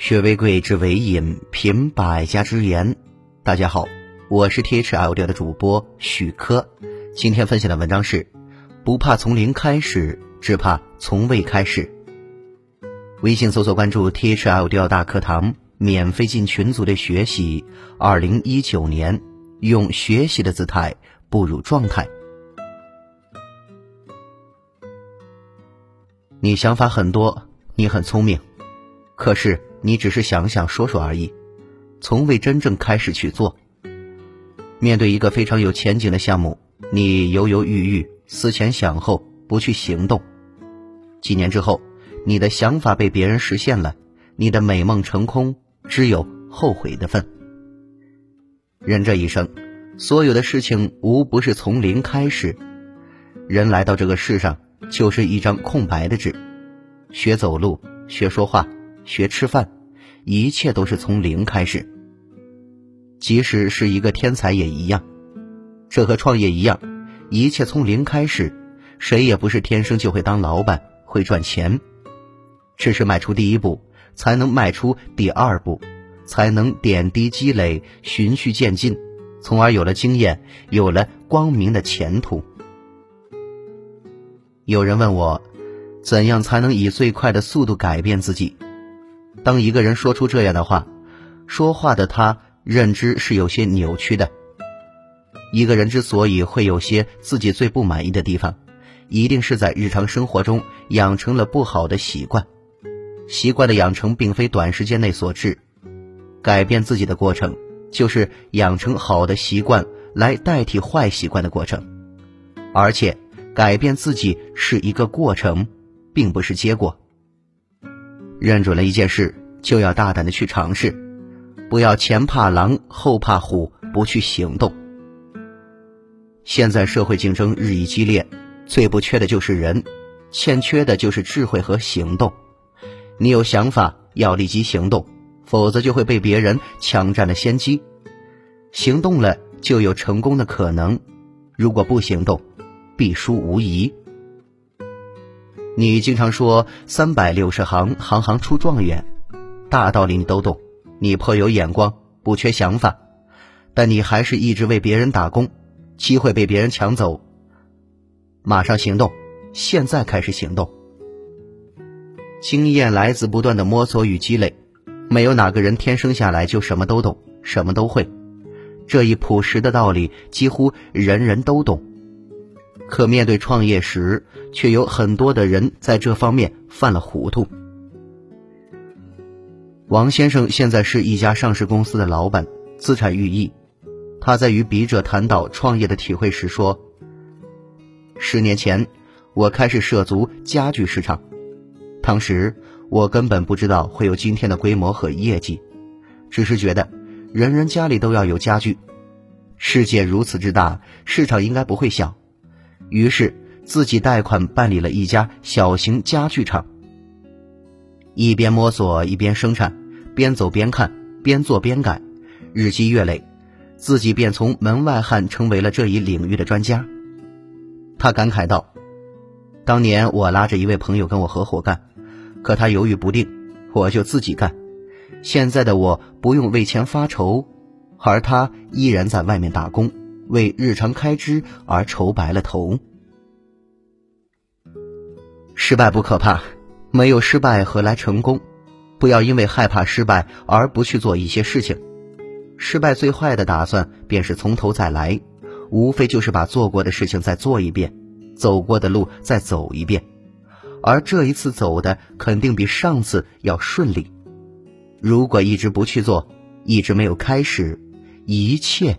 学为贵，知为引，品百家之言。大家好，我是 T H L 的主播许科。今天分享的文章是：不怕从零开始，只怕从未开始。微信搜索关注 T H L 大课堂，免费进群组的学习。二零一九年，用学习的姿态步入状态。你想法很多，你很聪明，可是。你只是想想说说而已，从未真正开始去做。面对一个非常有前景的项目，你犹犹豫豫、思前想后，不去行动。几年之后，你的想法被别人实现了，你的美梦成空，只有后悔的份。人这一生，所有的事情无不是从零开始。人来到这个世上，就是一张空白的纸，学走路，学说话。学吃饭，一切都是从零开始。即使是一个天才也一样，这和创业一样，一切从零开始。谁也不是天生就会当老板、会赚钱，只是迈出第一步，才能迈出第二步，才能点滴积累、循序渐进，从而有了经验，有了光明的前途。有人问我，怎样才能以最快的速度改变自己？当一个人说出这样的话，说话的他认知是有些扭曲的。一个人之所以会有些自己最不满意的地方，一定是在日常生活中养成了不好的习惯。习惯的养成并非短时间内所致，改变自己的过程就是养成好的习惯来代替坏习惯的过程。而且，改变自己是一个过程，并不是结果。认准了一件事，就要大胆的去尝试，不要前怕狼后怕虎，不去行动。现在社会竞争日益激烈，最不缺的就是人，欠缺的就是智慧和行动。你有想法要立即行动，否则就会被别人抢占了先机。行动了就有成功的可能，如果不行动，必输无疑。你经常说“三百六十行，行行出状元”，大道理你都懂，你颇有眼光，不缺想法，但你还是一直为别人打工，机会被别人抢走。马上行动，现在开始行动。经验来自不断的摸索与积累，没有哪个人天生下来就什么都懂，什么都会。这一朴实的道理，几乎人人都懂。可面对创业时，却有很多的人在这方面犯了糊涂。王先生现在是一家上市公司的老板，资产逾亿。他在与笔者谈到创业的体会时说：“十年前，我开始涉足家具市场，当时我根本不知道会有今天的规模和业绩，只是觉得人人家里都要有家具，世界如此之大，市场应该不会小。”于是自己贷款办理了一家小型家具厂，一边摸索一边生产，边走边看，边做边改，日积月累，自己便从门外汉成为了这一领域的专家。他感慨道：“当年我拉着一位朋友跟我合伙干，可他犹豫不定，我就自己干。现在的我不用为钱发愁，而他依然在外面打工。”为日常开支而愁白了头。失败不可怕，没有失败何来成功？不要因为害怕失败而不去做一些事情。失败最坏的打算便是从头再来，无非就是把做过的事情再做一遍，走过的路再走一遍，而这一次走的肯定比上次要顺利。如果一直不去做，一直没有开始，一切。